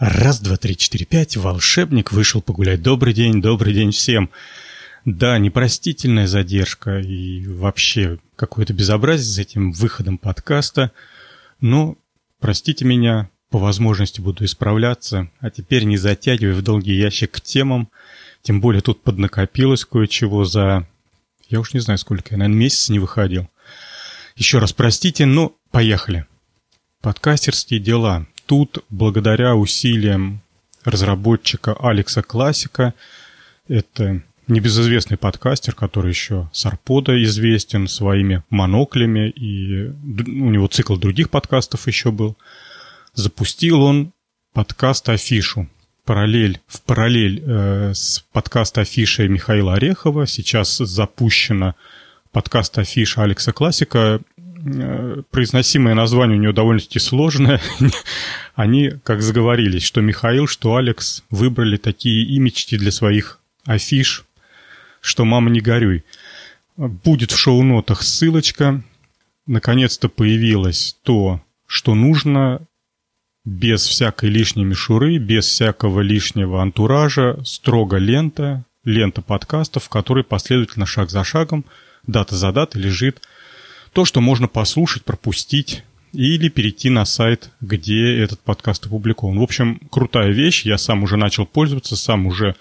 Раз, два, три, четыре, пять. Волшебник вышел погулять. Добрый день, добрый день всем. Да, непростительная задержка и вообще какое-то безобразие с этим выходом подкаста. Но простите меня, по возможности буду исправляться. А теперь не затягивай в долгий ящик к темам. Тем более тут поднакопилось кое-чего за... Я уж не знаю, сколько я, наверное, месяц не выходил. Еще раз простите, но поехали. Подкастерские дела тут благодаря усилиям разработчика Алекса Классика, это небезызвестный подкастер, который еще с Арпода известен своими моноклями, и у него цикл других подкастов еще был, запустил он подкаст Афишу. Параллель, в параллель э, с подкаст Афишей Михаила Орехова. Сейчас запущена подкаст Афиша Алекса Классика произносимое название у него довольно-таки сложное. Они как заговорились, что Михаил, что Алекс выбрали такие имечки для своих афиш, что «Мама, не горюй». Будет в шоу-нотах ссылочка. Наконец-то появилось то, что нужно, без всякой лишней мишуры, без всякого лишнего антуража, строго лента, лента подкастов, в которой последовательно шаг за шагом, дата за датой лежит – то, что можно послушать, пропустить или перейти на сайт, где этот подкаст опубликован. В общем, крутая вещь. Я сам уже начал пользоваться, сам уже э,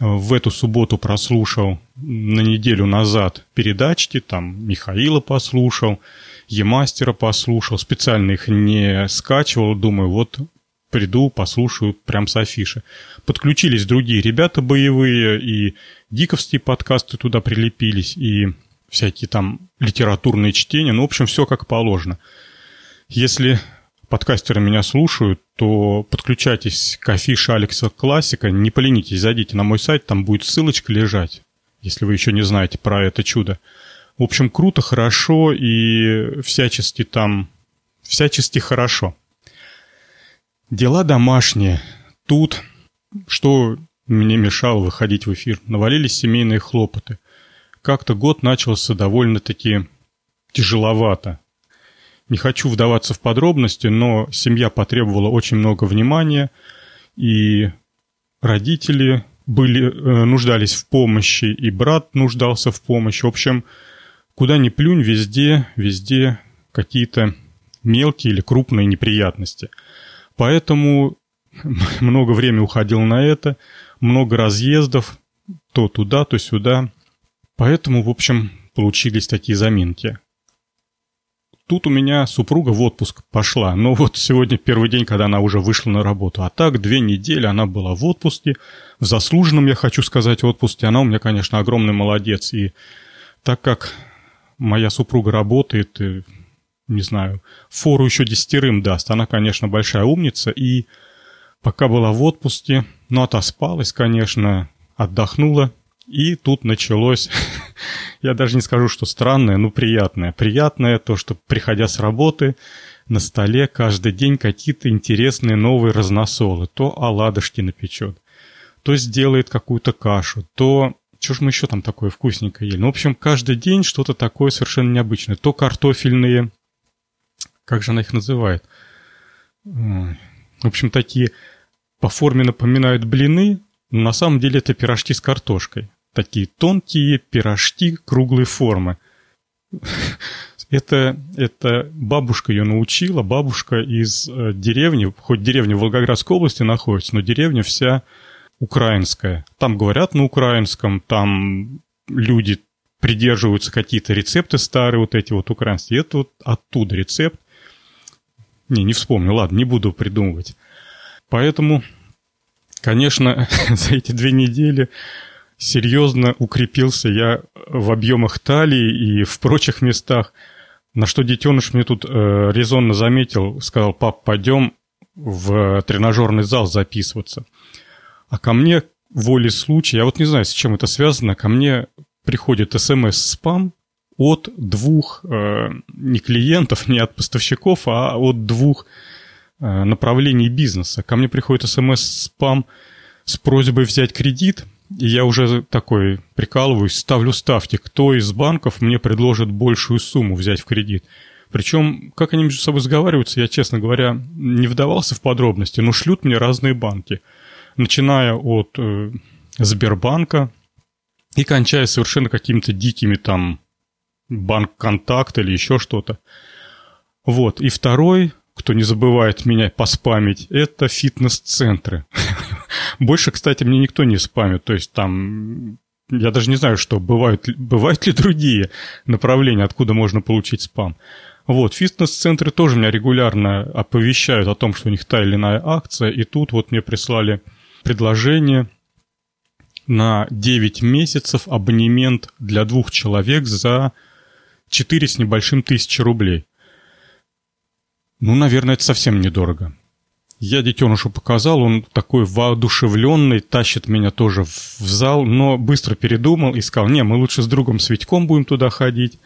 в эту субботу прослушал на неделю назад передачки, там Михаила послушал, Емастера послушал, специально их не скачивал, думаю, вот приду, послушаю прям с афиши. Подключились другие ребята боевые, и диковские подкасты туда прилепились, и всякие там литературные чтения, ну, в общем, все как положено. Если подкастеры меня слушают, то подключайтесь к афише Алекса Классика, не поленитесь, зайдите на мой сайт, там будет ссылочка лежать, если вы еще не знаете про это чудо. В общем, круто, хорошо и всячески там, всячески хорошо. Дела домашние. Тут, что мне мешало выходить в эфир, навалились семейные хлопоты – как-то год начался довольно-таки тяжеловато. Не хочу вдаваться в подробности, но семья потребовала очень много внимания, и родители были, э, нуждались в помощи, и брат нуждался в помощи. В общем, куда ни плюнь, везде, везде какие-то мелкие или крупные неприятности. Поэтому много времени уходил на это, много разъездов, то туда, то сюда. Поэтому, в общем, получились такие заминки. Тут у меня супруга в отпуск пошла, но вот сегодня первый день, когда она уже вышла на работу. А так, две недели она была в отпуске, в заслуженном, я хочу сказать, отпуске. Она у меня, конечно, огромный молодец. И так как моя супруга работает, и, не знаю, фору еще десятерым даст, она, конечно, большая умница. И пока была в отпуске, ну, отоспалась, конечно, отдохнула, и тут началось, я даже не скажу, что странное, но приятное. Приятное то, что, приходя с работы, на столе каждый день какие-то интересные новые разносолы. То оладушки напечет, то сделает какую-то кашу, то... Что ж мы еще там такое вкусненькое ели? Ну, в общем, каждый день что-то такое совершенно необычное. То картофельные... Как же она их называет? В общем, такие по форме напоминают блины, но на самом деле это пирожки с картошкой такие тонкие пирожки круглой формы. Это, это бабушка ее научила, бабушка из э, деревни, хоть деревня в Волгоградской области находится, но деревня вся украинская. Там говорят на украинском, там люди придерживаются какие-то рецепты старые, вот эти вот украинские. Это вот оттуда рецепт. Не, не вспомню, ладно, не буду придумывать. Поэтому, конечно, за эти две недели серьезно укрепился я в объемах талии и в прочих местах. На что детеныш мне тут э, резонно заметил, сказал, пап, пойдем в тренажерный зал записываться. А ко мне волей случая, я вот не знаю, с чем это связано, ко мне приходит смс-спам от двух, э, не клиентов, не от поставщиков, а от двух э, направлений бизнеса. Ко мне приходит смс-спам с просьбой взять кредит – и я уже такой прикалываюсь, ставлю ставки, кто из банков мне предложит большую сумму взять в кредит. Причем, как они между собой сговариваются, я, честно говоря, не вдавался в подробности, но шлют мне разные банки. Начиная от э, Сбербанка и кончая совершенно какими-то дикими там банк контакт или еще что-то. Вот. И второй, кто не забывает меня поспамить, это фитнес-центры. Больше, кстати, мне никто не спамит. То есть там я даже не знаю, что бывают, бывают ли другие направления, откуда можно получить спам. Вот, фитнес-центры тоже меня регулярно оповещают о том, что у них та или иная акция, и тут вот мне прислали предложение на 9 месяцев абонемент для двух человек за 4 с небольшим тысячи рублей. Ну, наверное, это совсем недорого. Я детенышу показал, он такой воодушевленный, тащит меня тоже в зал, но быстро передумал и сказал, не, мы лучше с другом Светьком будем туда ходить.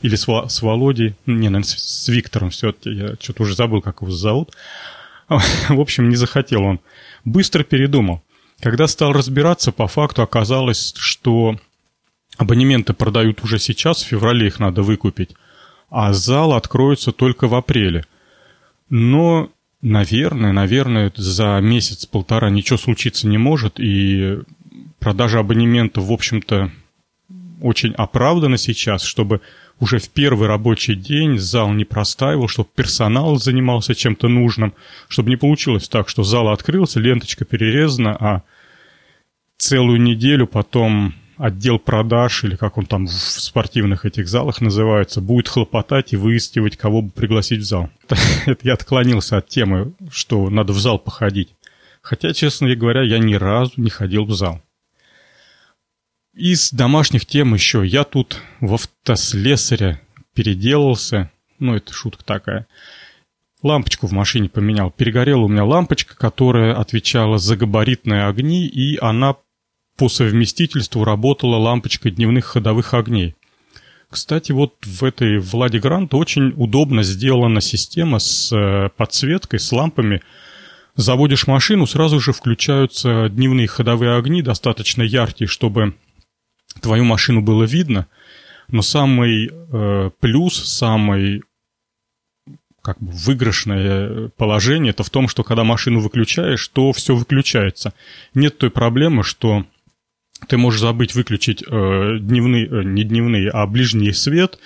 Или с, с Володей, не, наверное, с, с Виктором все-таки, я что-то уже забыл, как его зовут. В общем, не захотел он. Быстро передумал. Когда стал разбираться, по факту оказалось, что абонементы продают уже сейчас, в феврале их надо выкупить, а зал откроется только в апреле. Но Наверное, наверное, за месяц-полтора ничего случиться не может, и продажа абонементов, в общем-то, очень оправдана сейчас, чтобы уже в первый рабочий день зал не простаивал, чтобы персонал занимался чем-то нужным, чтобы не получилось так, что зал открылся, ленточка перерезана, а целую неделю потом отдел продаж, или как он там в спортивных этих залах называется, будет хлопотать и выискивать, кого бы пригласить в зал. Это я отклонился от темы, что надо в зал походить. Хотя, честно говоря, я ни разу не ходил в зал. Из домашних тем еще. Я тут в автослесаря переделался. Ну, это шутка такая. Лампочку в машине поменял. Перегорела у меня лампочка, которая отвечала за габаритные огни, и она по совместительству работала лампочка дневных ходовых огней. Кстати, вот в этой Влади Грант очень удобно сделана система с э, подсветкой, с лампами. Заводишь машину, сразу же включаются дневные ходовые огни, достаточно яркие, чтобы твою машину было видно. Но самый э, плюс, самый как бы выигрышное положение, это в том, что когда машину выключаешь, то все выключается. Нет той проблемы, что ты можешь забыть выключить э, дневный, э, не дневный, а ближний свет,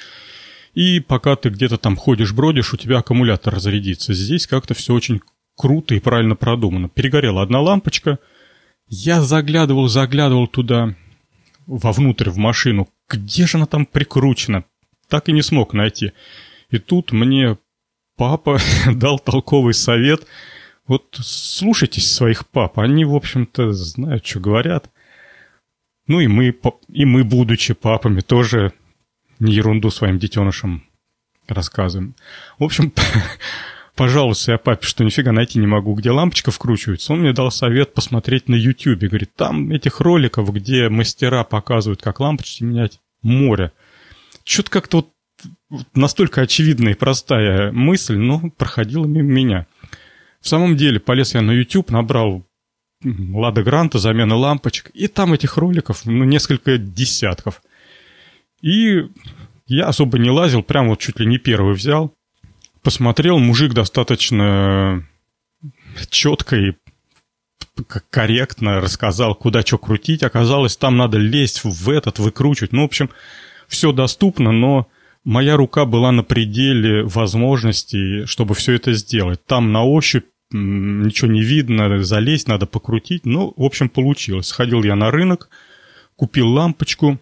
и пока ты где-то там ходишь, бродишь, у тебя аккумулятор разрядится. Здесь как-то все очень круто и правильно продумано. Перегорела одна лампочка, я заглядывал, заглядывал туда, вовнутрь, в машину. Где же она там прикручена? Так и не смог найти. И тут мне папа дал толковый совет. Вот слушайтесь своих пап, они, в общем-то, знают, что говорят. Ну и мы, и мы, будучи папами, тоже не ерунду своим детенышам рассказываем. В общем, пожалуйста, я папе, что нифига найти не могу, где лампочка вкручивается. Он мне дал совет посмотреть на YouTube. Говорит, там этих роликов, где мастера показывают, как лампочки менять, море. Что-то как-то вот настолько очевидная и простая мысль, но проходила мимо меня. В самом деле, полез я на YouTube, набрал Лада Гранта, замена лампочек. И там этих роликов, ну, несколько десятков. И я особо не лазил, прям вот чуть ли не первый взял. Посмотрел, мужик достаточно четко и корректно рассказал, куда что крутить. Оказалось, там надо лезть в этот, выкручивать. Ну, в общем, все доступно, но моя рука была на пределе возможностей, чтобы все это сделать. Там на ощупь ничего не видно, залезть, надо покрутить. Ну, в общем, получилось. Сходил я на рынок, купил лампочку.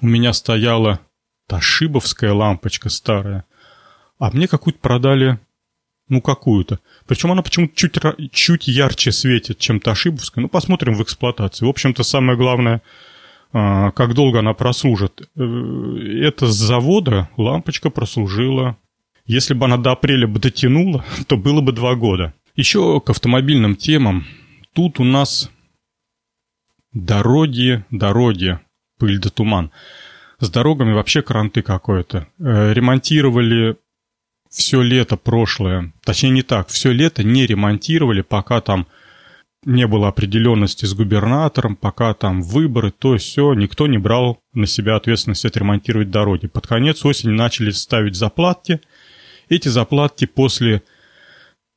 У меня стояла ташибовская лампочка старая. А мне какую-то продали, ну, какую-то. Причем она почему-то чуть, чуть ярче светит, чем ташибовская. Ну, посмотрим в эксплуатации. В общем-то, самое главное, а, как долго она прослужит. Э, это с завода лампочка прослужила если бы она до апреля бы дотянула, то было бы два года. Еще к автомобильным темам. Тут у нас дороги, дороги, пыль да туман. С дорогами вообще кранты какое-то. Э, ремонтировали все лето прошлое. Точнее, не так. Все лето не ремонтировали, пока там не было определенности с губернатором, пока там выборы, то все, никто не брал на себя ответственность отремонтировать дороги. Под конец осени начали ставить заплатки. Эти заплатки после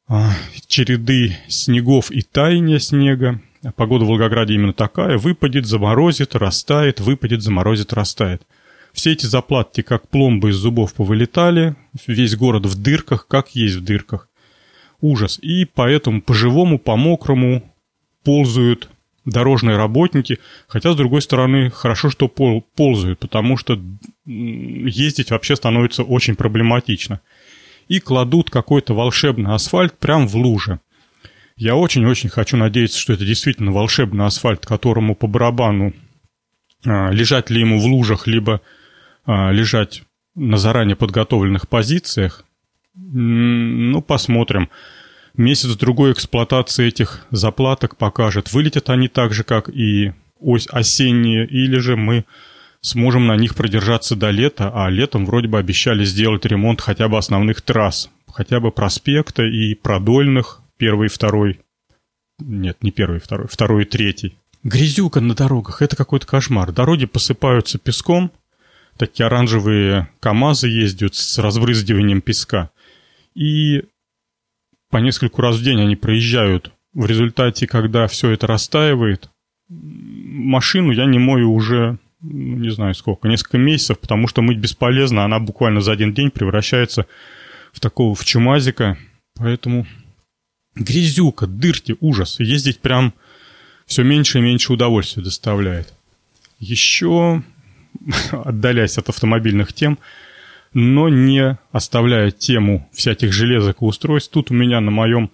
а, череды снегов и таяния снега, погода в Волгограде именно такая, выпадет, заморозит, растает, выпадет, заморозит, растает. Все эти заплатки, как пломбы из зубов, повылетали, весь город в дырках, как есть в дырках. Ужас. И поэтому по-живому, по-мокрому ползают дорожные работники, хотя, с другой стороны, хорошо, что пол, ползают, потому что ездить вообще становится очень проблематично. И кладут какой-то волшебный асфальт прямо в луже. Я очень-очень хочу надеяться, что это действительно волшебный асфальт, которому по барабану а, лежать ли ему в лужах, либо а, лежать на заранее подготовленных позициях. Ну, посмотрим. Месяц-другой эксплуатации этих заплаток покажет, вылетят они так же, как и ось осенние, или же мы сможем на них продержаться до лета, а летом вроде бы обещали сделать ремонт хотя бы основных трасс, хотя бы проспекта и продольных, первый и второй. Нет, не первый и второй, второй и третий. Грязюка на дорогах, это какой-то кошмар. Дороги посыпаются песком, такие оранжевые КАМАЗы ездят с разбрызгиванием песка. И по нескольку раз в день они проезжают. В результате, когда все это растаивает, машину я не мою уже, не знаю сколько, несколько месяцев, потому что мыть бесполезно, она буквально за один день превращается в такого, в чумазика. Поэтому грязюка, дырки, ужас. Ездить прям все меньше и меньше удовольствия доставляет. Еще, отдаляясь от автомобильных тем, но не оставляя тему всяких железок и устройств. Тут у меня на моем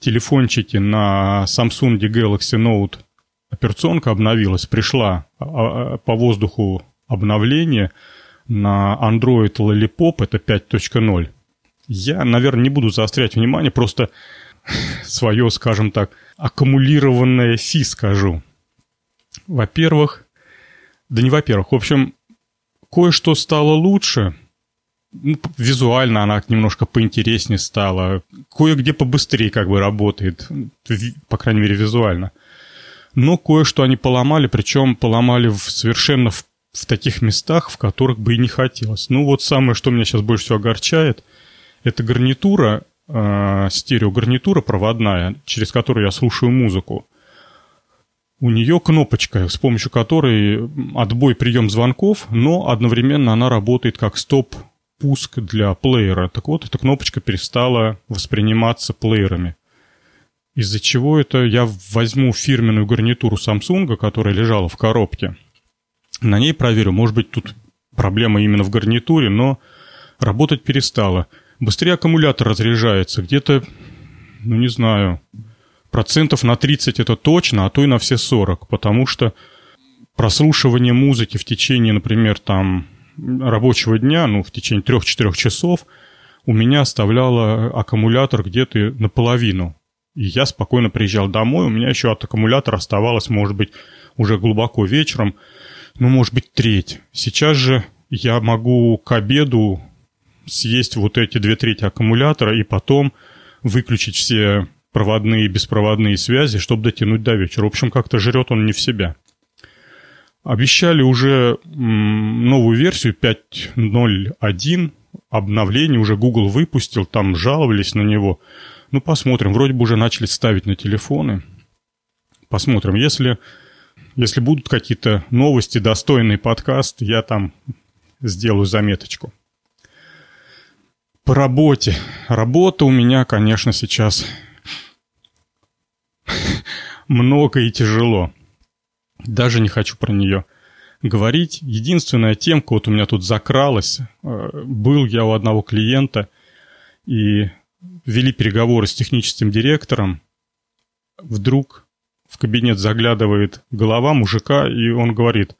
телефончике на Samsung Galaxy Note операционка обновилась, пришла а, а, по воздуху обновление на Android Lollipop, это 5.0. Я, наверное, не буду заострять внимание, просто свое, скажем так, аккумулированное фи скажу. Во-первых, да не во-первых, в общем, кое-что стало лучше – ну, визуально она немножко поинтереснее стала. Кое-где побыстрее как бы работает, по крайней мере, визуально. Но кое-что они поломали, причем поломали в совершенно в, в таких местах, в которых бы и не хотелось. Ну вот самое, что меня сейчас больше всего огорчает, это гарнитура, э, стереогарнитура проводная, через которую я слушаю музыку. У нее кнопочка, с помощью которой отбой прием звонков, но одновременно она работает как стоп пуск для плеера. Так вот, эта кнопочка перестала восприниматься плеерами. Из-за чего это я возьму фирменную гарнитуру Samsung, которая лежала в коробке. На ней проверю, может быть, тут проблема именно в гарнитуре, но работать перестала. Быстрее аккумулятор разряжается, где-то, ну не знаю, процентов на 30 это точно, а то и на все 40, потому что прослушивание музыки в течение, например, там рабочего дня, ну, в течение трех-четырех часов, у меня оставляло аккумулятор где-то наполовину. И я спокойно приезжал домой, у меня еще от аккумулятора оставалось, может быть, уже глубоко вечером, ну, может быть, треть. Сейчас же я могу к обеду съесть вот эти две трети аккумулятора и потом выключить все проводные и беспроводные связи, чтобы дотянуть до вечера. В общем, как-то жрет он не в себя. Обещали уже новую версию 5.0.1, обновление уже Google выпустил, там жаловались на него. Ну, посмотрим, вроде бы уже начали ставить на телефоны. Посмотрим, если, если будут какие-то новости, достойный подкаст, я там сделаю заметочку. По работе. Работа у меня, конечно, сейчас много и тяжело. Даже не хочу про нее говорить. Единственная темка вот у меня тут закралась. Э, был я у одного клиента и вели переговоры с техническим директором. Вдруг в кабинет заглядывает голова мужика, и он говорит,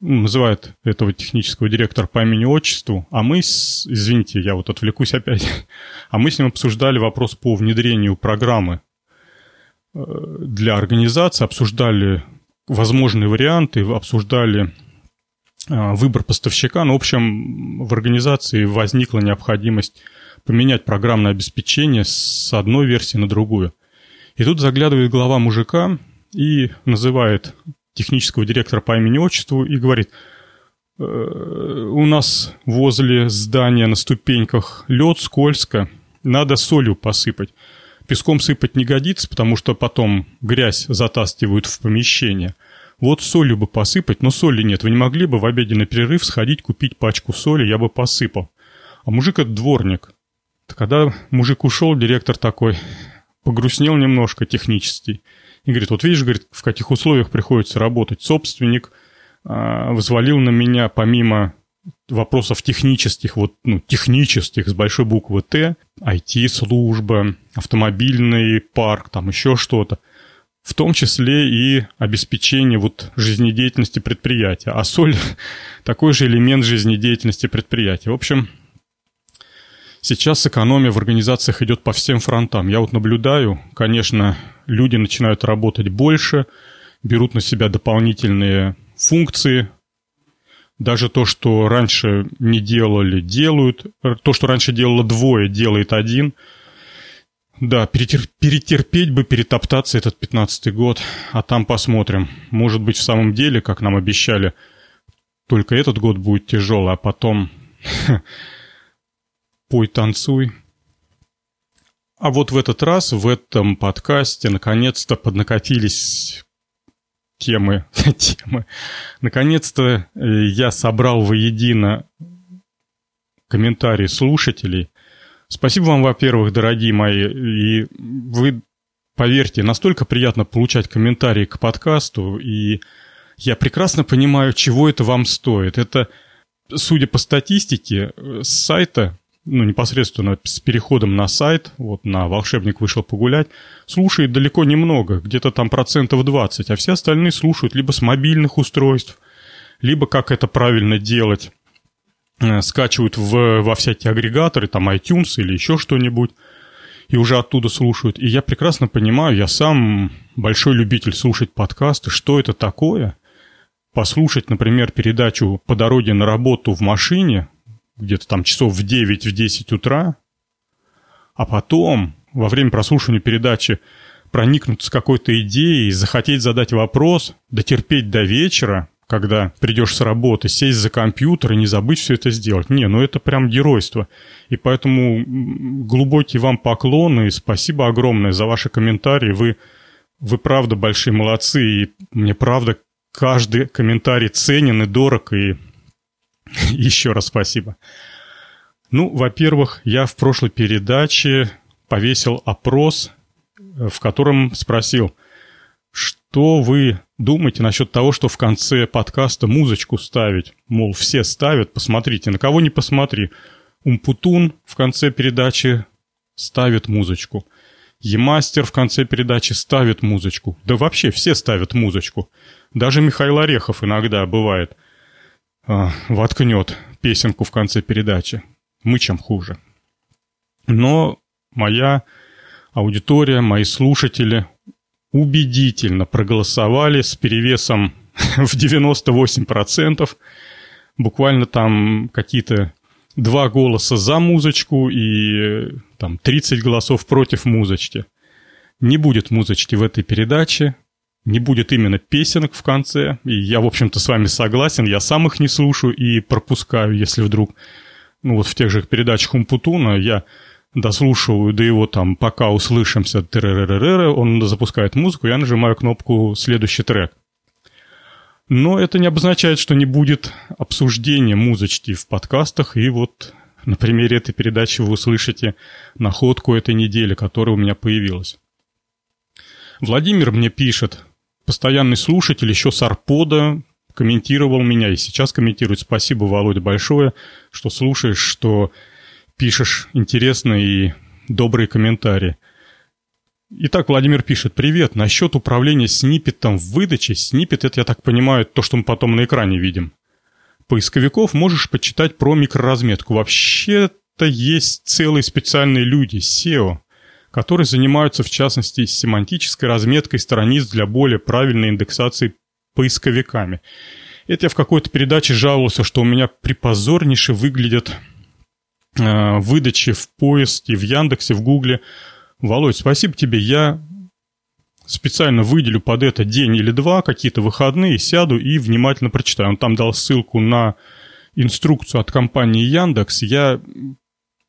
называет этого технического директора по имени-отчеству, а мы, с, извините, я вот отвлекусь опять, а мы с ним обсуждали вопрос по внедрению программы э, для организации, обсуждали возможные варианты, обсуждали а, выбор поставщика. Ну, в общем, в организации возникла необходимость поменять программное обеспечение с одной версии на другую. И тут заглядывает глава мужика и называет технического директора по имени-отчеству и говорит, «Э, у нас возле здания на ступеньках лед, скользко, надо солью посыпать. Песком сыпать не годится, потому что потом грязь затаскивают в помещение. Вот солью бы посыпать, но соли нет. Вы не могли бы в обеденный перерыв сходить купить пачку соли, я бы посыпал. А мужик это дворник. Когда мужик ушел, директор такой погрустнел немножко технически. И говорит, вот видишь, говорит, в каких условиях приходится работать. Собственник э, взвалил на меня помимо вопросов технических, вот, ну, технических с большой буквы Т, IT-служба, автомобильный парк, там еще что-то, в том числе и обеспечение вот жизнедеятельности предприятия. А соль – такой же элемент жизнедеятельности предприятия. В общем, сейчас экономия в организациях идет по всем фронтам. Я вот наблюдаю, конечно, люди начинают работать больше, берут на себя дополнительные функции, даже то, что раньше не делали, делают. То, что раньше делало двое, делает один. Да, перетер... перетерпеть бы, перетоптаться этот пятнадцатый год, а там посмотрим. Может быть, в самом деле, как нам обещали, только этот год будет тяжелый, а потом пой, танцуй. А вот в этот раз, в этом подкасте, наконец-то поднакатились темы, темы. Наконец-то э, я собрал воедино комментарии слушателей. Спасибо вам, во-первых, дорогие мои. И вы, поверьте, настолько приятно получать комментарии к подкасту. И я прекрасно понимаю, чего это вам стоит. Это, судя по статистике, э, с сайта ну, непосредственно с переходом на сайт, вот на «Волшебник вышел погулять», слушает далеко немного, где-то там процентов 20, а все остальные слушают либо с мобильных устройств, либо как это правильно делать, э, скачивают в, во всякие агрегаторы, там iTunes или еще что-нибудь, и уже оттуда слушают. И я прекрасно понимаю, я сам большой любитель слушать подкасты, что это такое – послушать, например, передачу по дороге на работу в машине, где-то там часов в 9, в 10 утра, а потом во время прослушивания передачи проникнуться какой-то идеей, захотеть задать вопрос, дотерпеть до вечера, когда придешь с работы, сесть за компьютер и не забыть все это сделать. Не, ну это прям геройство. И поэтому глубокий вам поклон и спасибо огромное за ваши комментарии. Вы, вы правда большие молодцы. И мне правда каждый комментарий ценен и дорог. И Еще раз спасибо. Ну, во-первых, я в прошлой передаче повесил опрос, в котором спросил, что вы думаете насчет того, что в конце подкаста музычку ставить? Мол, все ставят, посмотрите, на кого не посмотри. Умпутун в конце передачи ставит музычку. Емастер в конце передачи ставит музычку. Да вообще все ставят музычку. Даже Михаил Орехов иногда бывает – а, воткнет песенку в конце передачи. Мы чем хуже. Но моя аудитория, мои слушатели убедительно проголосовали с перевесом в 98%. Буквально там какие-то два голоса за музычку и там 30 голосов против музычки. Не будет музычки в этой передаче не будет именно песенок в конце. И я, в общем-то, с вами согласен. Я сам их не слушаю и пропускаю, если вдруг... Ну, вот в тех же передачах Умпутуна я дослушиваю до его там «Пока услышимся», он запускает музыку, я нажимаю кнопку «Следующий трек». Но это не обозначает, что не будет обсуждения музычки в подкастах. И вот на примере этой передачи вы услышите находку этой недели, которая у меня появилась. Владимир мне пишет, постоянный слушатель еще с Арпода комментировал меня и сейчас комментирует. Спасибо, Володя, большое, что слушаешь, что пишешь интересные и добрые комментарии. Итак, Владимир пишет, привет, насчет управления сниппетом в выдаче. Сниппет, это, я так понимаю, то, что мы потом на экране видим. Поисковиков можешь почитать про микроразметку. Вообще-то есть целые специальные люди, SEO, которые занимаются в частности семантической разметкой страниц для более правильной индексации поисковиками. Это я в какой-то передаче жаловался, что у меня припозорнейше выглядят э, выдачи в поиске, в Яндексе, в Гугле. Володь, спасибо тебе. Я специально выделю под это день или два, какие-то выходные, сяду и внимательно прочитаю. Он там дал ссылку на инструкцию от компании Яндекс. Я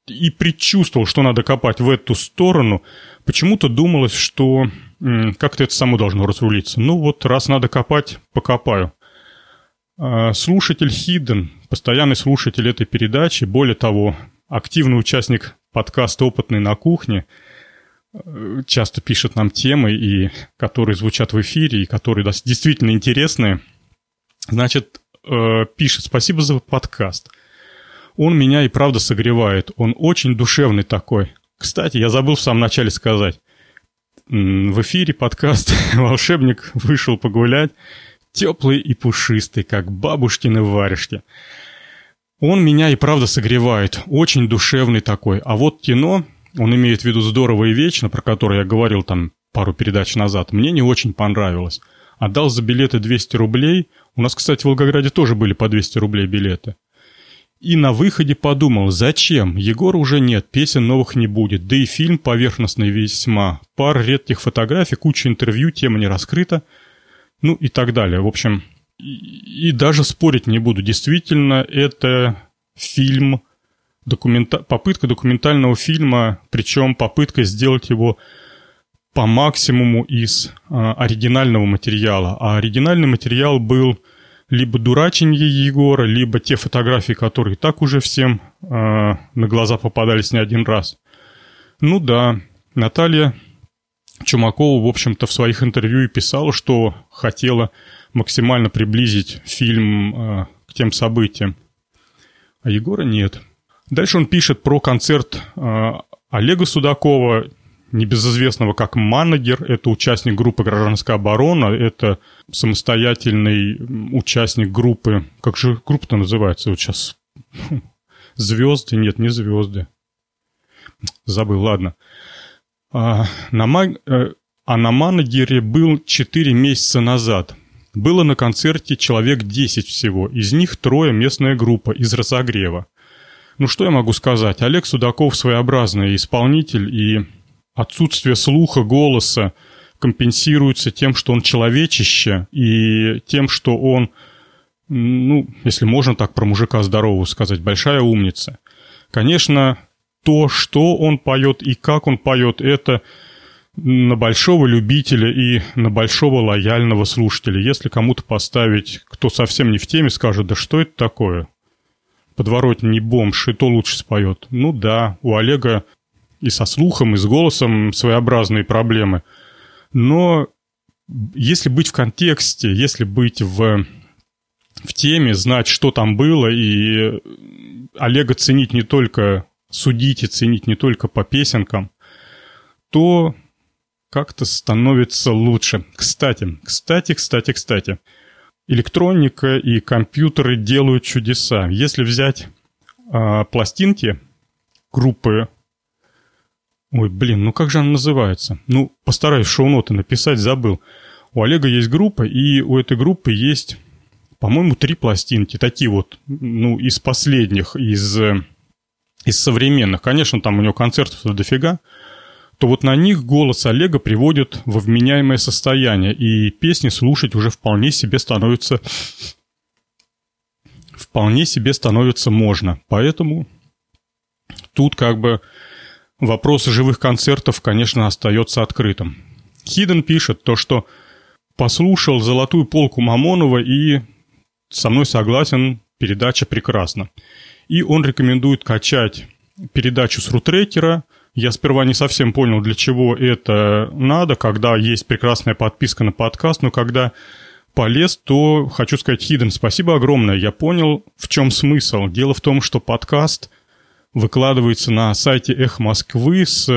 и предчувствовал, что надо копать в эту сторону. Почему-то думалось, что как-то это само должно разрулиться. Ну вот, раз надо копать, покопаю. А, слушатель Хидden, постоянный слушатель этой передачи, более того, активный участник подкаста «Опытный на кухне», э, часто пишет нам темы, и которые звучат в эфире, и которые действительно интересные. Значит, э, пишет «Спасибо за подкаст». Он меня и правда согревает. Он очень душевный такой. Кстати, я забыл в самом начале сказать. В эфире подкаст «Волшебник вышел погулять». Теплый и пушистый, как бабушкины варежки. Он меня и правда согревает. Очень душевный такой. А вот кино, он имеет в виду «Здорово и вечно», про которое я говорил там пару передач назад, мне не очень понравилось. Отдал за билеты 200 рублей. У нас, кстати, в Волгограде тоже были по 200 рублей билеты. И на выходе подумал, зачем? Егора уже нет, песен новых не будет, да и фильм поверхностный весьма. Пар редких фотографий, куча интервью, тема не раскрыта, ну и так далее. В общем, и, и даже спорить не буду. Действительно, это фильм, документа... попытка документального фильма, причем попытка сделать его по максимуму из а, оригинального материала. А оригинальный материал был либо дураченье Егора, либо те фотографии, которые так уже всем э, на глаза попадались не один раз. Ну да, Наталья Чумакова, в общем-то, в своих интервью и писала, что хотела максимально приблизить фильм э, к тем событиям. А Егора нет. Дальше он пишет про концерт э, Олега Судакова небезызвестного как Манагер, это участник группы «Гражданская оборона», это самостоятельный участник группы, как же группа-то называется вот сейчас? Звезды? Нет, не звезды. Забыл, ладно. А на, маг... Э, а на Манагере был 4 месяца назад. Было на концерте человек 10 всего, из них трое местная группа из разогрева. Ну что я могу сказать, Олег Судаков своеобразный исполнитель и отсутствие слуха, голоса компенсируется тем, что он человечище, и тем, что он, ну, если можно так про мужика здорового сказать, большая умница. Конечно, то, что он поет и как он поет, это на большого любителя и на большого лояльного слушателя. Если кому-то поставить, кто совсем не в теме, скажет, да что это такое? Подворотни не бомж, и то лучше споет. Ну да, у Олега и со слухом, и с голосом своеобразные проблемы. Но если быть в контексте, если быть в, в теме, знать, что там было, и Олега ценить не только, судить и ценить не только по песенкам, то как-то становится лучше. Кстати, кстати, кстати, кстати. Электроника и компьютеры делают чудеса. Если взять э, пластинки группы Ой, блин, ну как же она называется? Ну, постараюсь шоу-ноты написать, забыл. У Олега есть группа, и у этой группы есть, по-моему, три пластинки, такие вот, ну, из последних, из, из современных. Конечно, там у него концертов дофига, то вот на них голос Олега приводит во вменяемое состояние, и песни слушать уже вполне себе становится вполне себе становится можно. Поэтому тут как бы Вопрос живых концертов, конечно, остается открытым. Хиден пишет то, что послушал «Золотую полку» Мамонова и со мной согласен, передача прекрасна. И он рекомендует качать передачу с рутрекера. Я сперва не совсем понял, для чего это надо, когда есть прекрасная подписка на подкаст, но когда полез, то хочу сказать, Хиден, спасибо огромное. Я понял, в чем смысл. Дело в том, что подкаст выкладывается на сайте Эх Москвы с,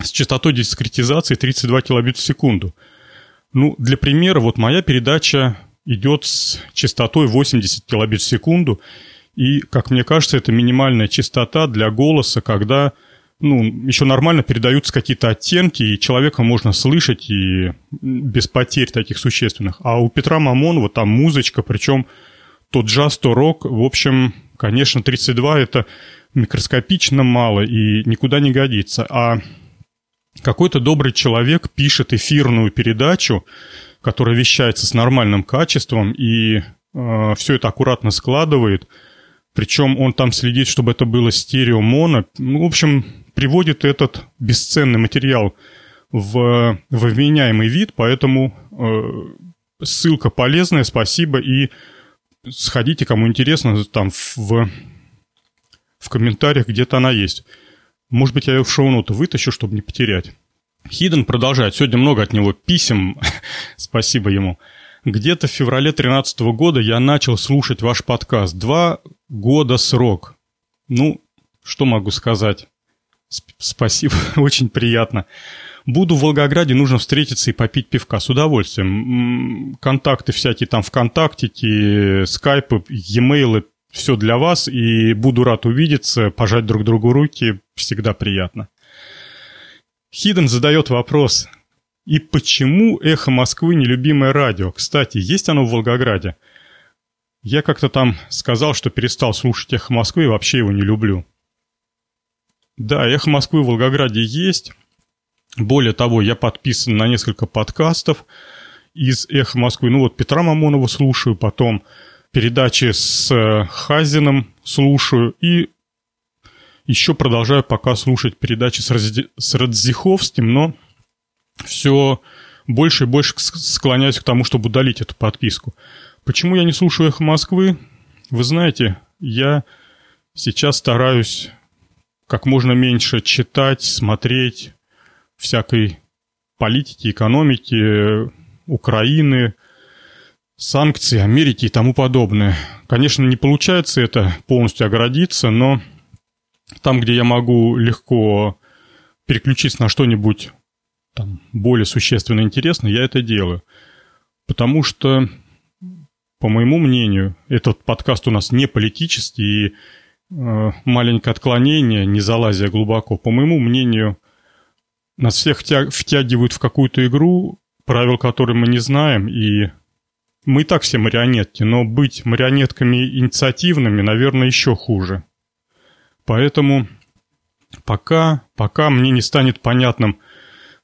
с частотой дискретизации 32 килобит в секунду. Ну, для примера, вот моя передача идет с частотой 80 килобит в секунду, и, как мне кажется, это минимальная частота для голоса, когда ну, еще нормально передаются какие-то оттенки, и человека можно слышать и без потерь таких существенных. А у Петра Мамонова там музычка, причем то джаз, то рок. В общем, конечно, 32 это микроскопично мало и никуда не годится. А какой-то добрый человек пишет эфирную передачу, которая вещается с нормальным качеством и э, все это аккуратно складывает. Причем он там следит, чтобы это было стерео-моно. Ну, в общем, приводит этот бесценный материал в, в вменяемый вид, поэтому э, ссылка полезная, спасибо, и сходите, кому интересно, там в, в комментариях где-то она есть. Может быть, я ее в шоу-ноты вытащу, чтобы не потерять. Хиден продолжает. Сегодня много от него писем. Спасибо ему. Где-то в феврале 2013 года я начал слушать ваш подкаст. Два года срок. Ну, что могу сказать? Спасибо, очень приятно. Буду в Волгограде, нужно встретиться и попить пивка с удовольствием. Контакты всякие там ВКонтакте, скайпы, e-mail, все для вас. И буду рад увидеться, пожать друг другу руки. Всегда приятно. Хиден задает вопрос. И почему «Эхо Москвы» нелюбимое радио? Кстати, есть оно в Волгограде? Я как-то там сказал, что перестал слушать «Эхо Москвы» и вообще его не люблю. Да, «Эхо Москвы» в Волгограде есть. Более того, я подписан на несколько подкастов из «Эхо Москвы». Ну вот Петра Мамонова слушаю, потом передачи с э, Хазиным слушаю и еще продолжаю пока слушать передачи с, Разди... с Радзиховским, но все больше и больше склоняюсь к тому, чтобы удалить эту подписку. Почему я не слушаю «Эхо Москвы»? Вы знаете, я сейчас стараюсь как можно меньше читать, смотреть всякой политики, экономики, Украины, санкций, Америки и тому подобное. Конечно, не получается это полностью оградиться, но там, где я могу легко переключиться на что-нибудь там, более существенно интересное, я это делаю. Потому что, по моему мнению, этот подкаст у нас не политический, и маленькое отклонение, не залазя глубоко, по моему мнению, нас всех втягивают в какую-то игру, правил которой мы не знаем, и мы и так все марионетки, но быть марионетками инициативными, наверное, еще хуже. Поэтому пока, пока мне не станет понятным,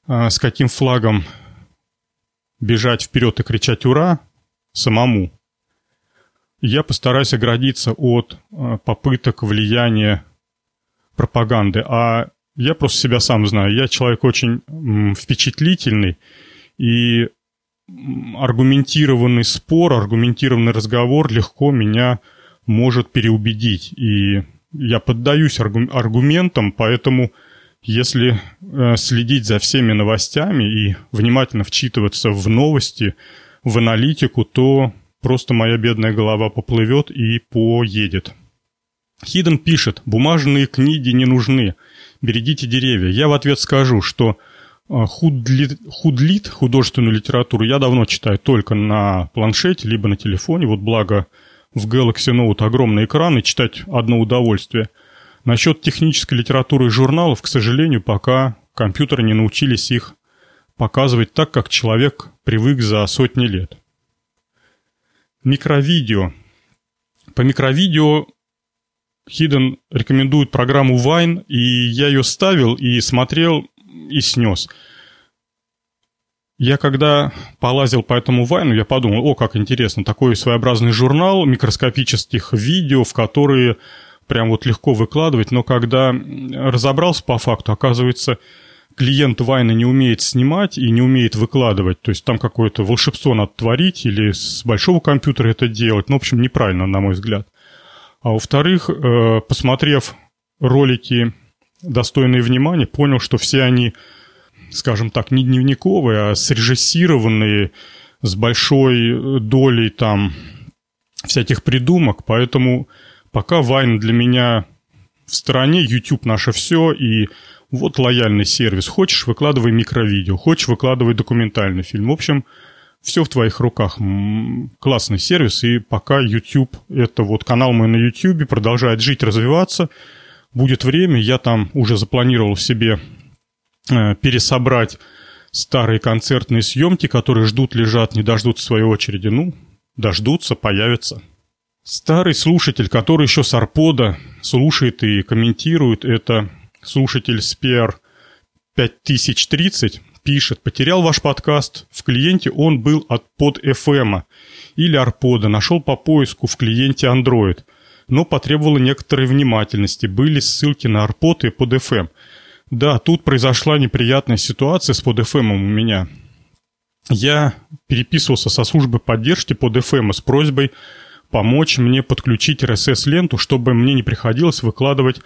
а, с каким флагом бежать вперед и кричать «Ура!» самому, я постараюсь оградиться от а, попыток влияния пропаганды. А я просто себя сам знаю. Я человек очень впечатлительный, и аргументированный спор, аргументированный разговор легко меня может переубедить. И я поддаюсь аргументам, поэтому если э, следить за всеми новостями и внимательно вчитываться в новости, в аналитику, то просто моя бедная голова поплывет и поедет. Хиден пишет, бумажные книги не нужны, берегите деревья. Я в ответ скажу, что э, худлит, худлит художественную литературу я давно читаю только на планшете, либо на телефоне. Вот благо в Galaxy Note огромный экран и читать одно удовольствие. Насчет технической литературы и журналов, к сожалению, пока компьютеры не научились их показывать так, как человек привык за сотни лет. Микровидео. По микровидео Хиден рекомендует программу Vine, и я ее ставил и смотрел и снес – я когда полазил по этому вайну, я подумал, о, как интересно, такой своеобразный журнал микроскопических видео, в которые прям вот легко выкладывать, но когда разобрался по факту, оказывается, клиент Вайна не умеет снимать и не умеет выкладывать. То есть там какое-то волшебство надо творить или с большого компьютера это делать. Ну, в общем, неправильно, на мой взгляд. А во-вторых, э, посмотрев ролики, достойные внимания, понял, что все они скажем так, не дневниковые, а срежиссированные с большой долей там всяких придумок, поэтому пока Вайн для меня в стороне, YouTube наше все, и вот лояльный сервис. Хочешь, выкладывай микровидео, хочешь, выкладывай документальный фильм. В общем, все в твоих руках. Классный сервис, и пока YouTube, это вот канал мой на YouTube, продолжает жить, развиваться. Будет время, я там уже запланировал себе Э, пересобрать старые концертные съемки, которые ждут, лежат, не дождутся своей очереди. Ну, дождутся, появятся. Старый слушатель, который еще с Арпода слушает и комментирует, это слушатель Спер 5030 пишет, потерял ваш подкаст, в клиенте он был от под FM или Арпода, нашел по поиску в клиенте Android, но потребовало некоторой внимательности, были ссылки на Арпод и под FM. Да, тут произошла неприятная ситуация с под FM у меня. Я переписывался со службой поддержки под FM с просьбой помочь мне подключить RSS-ленту, чтобы мне не приходилось выкладывать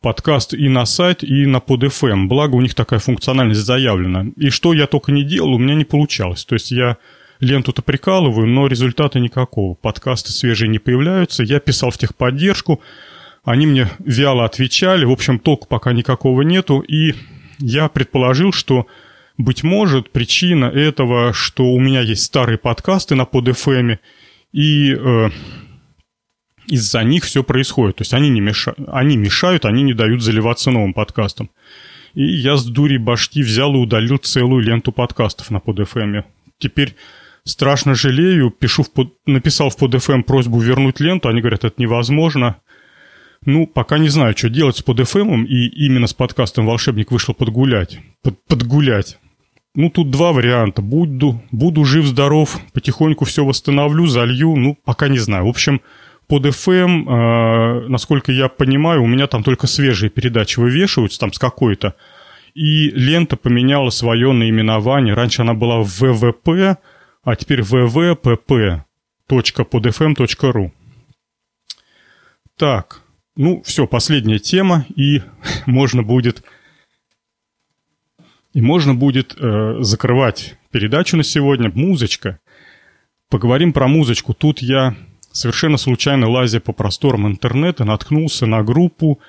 подкаст и на сайт, и на под FM. Благо, у них такая функциональность заявлена. И что я только не делал, у меня не получалось. То есть я ленту-то прикалываю, но результата никакого. Подкасты свежие не появляются. Я писал в техподдержку, они мне вяло отвечали. В общем, толку пока никакого нету. И я предположил, что, быть может, причина этого, что у меня есть старые подкасты на под FM, и э, из-за них все происходит. То есть они, не меша... они мешают, они не дают заливаться новым подкастом. И я с дури башки взял и удалил целую ленту подкастов на PodFM. Теперь страшно жалею, пишу в под... написал в PodFM просьбу вернуть ленту, они говорят, это невозможно. Ну, пока не знаю, что делать с PodFM, и именно с подкастом «Волшебник» вышел подгулять. Под, подгулять. Ну, тут два варианта. Буду, буду жив-здоров, потихоньку все восстановлю, залью, ну, пока не знаю. В общем, под FM, э, насколько я понимаю, у меня там только свежие передачи вывешиваются, там с какой-то. И лента поменяла свое наименование. Раньше она была ВВП, а теперь www.podfm.ru. Так, ну все, последняя тема, и можно будет и можно будет э, закрывать передачу на сегодня. Музычка. Поговорим про музычку. Тут я совершенно случайно, лазя по просторам интернета, наткнулся на группу,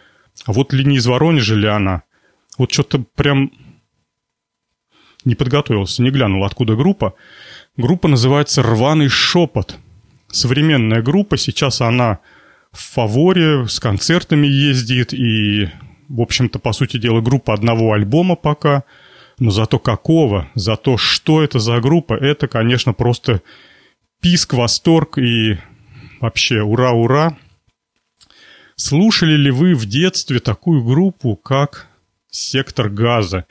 а вот ли не из Воронежа ли она. Вот что-то прям не подготовился, не глянул, откуда группа. Группа называется «Рваный шепот». Современная группа, сейчас она в фаворе, с концертами ездит, и, в общем-то, по сути дела, группа одного альбома пока. Но зато какого, зато что это за группа, это, конечно, просто писк, восторг и Вообще, ура-ура! Слушали ли вы в детстве такую группу, как «Сектор газа»?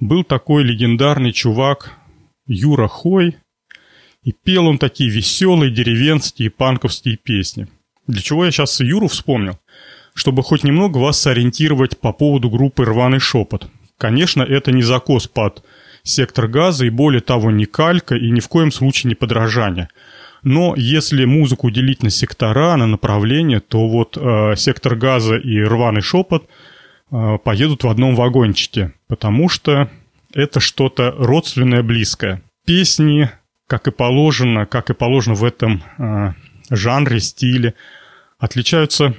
Был такой легендарный чувак Юра Хой, и пел он такие веселые деревенские панковские песни. Для чего я сейчас Юру вспомнил? Чтобы хоть немного вас сориентировать по поводу группы «Рваный шепот». Конечно, это не закос под сектор газа и более того не калька и ни в коем случае не подражание – но если музыку делить на сектора, на направления, то вот э, сектор газа и рваный шепот э, поедут в одном вагончике, потому что это что-то родственное, близкое. Песни, как и положено, как и положено в этом э, жанре, стиле, отличаются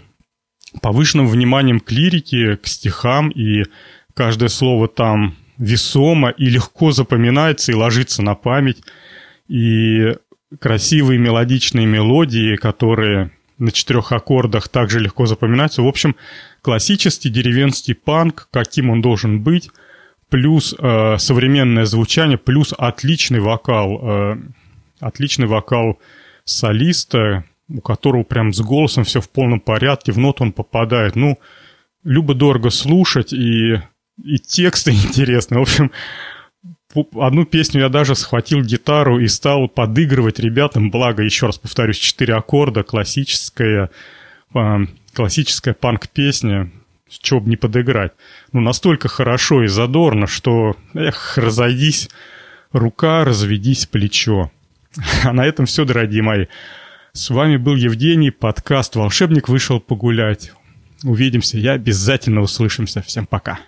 повышенным вниманием к лирике, к стихам, и каждое слово там весомо и легко запоминается и ложится на память. И красивые мелодичные мелодии, которые на четырех аккордах также легко запоминаются. В общем, классический деревенский панк, каким он должен быть, плюс э, современное звучание, плюс отличный вокал, э, отличный вокал солиста, у которого прям с голосом все в полном порядке, в ноту он попадает. Ну, любо-дорого слушать, и, и тексты интересные. В общем, одну песню я даже схватил гитару и стал подыгрывать ребятам, благо, еще раз повторюсь, четыре аккорда, классическая, э, классическая панк-песня, чего бы не подыграть. Ну, настолько хорошо и задорно, что, эх, разойдись рука, разведись плечо. А на этом все, дорогие мои. С вами был Евгений, подкаст «Волшебник вышел погулять». Увидимся, я обязательно услышимся. Всем пока.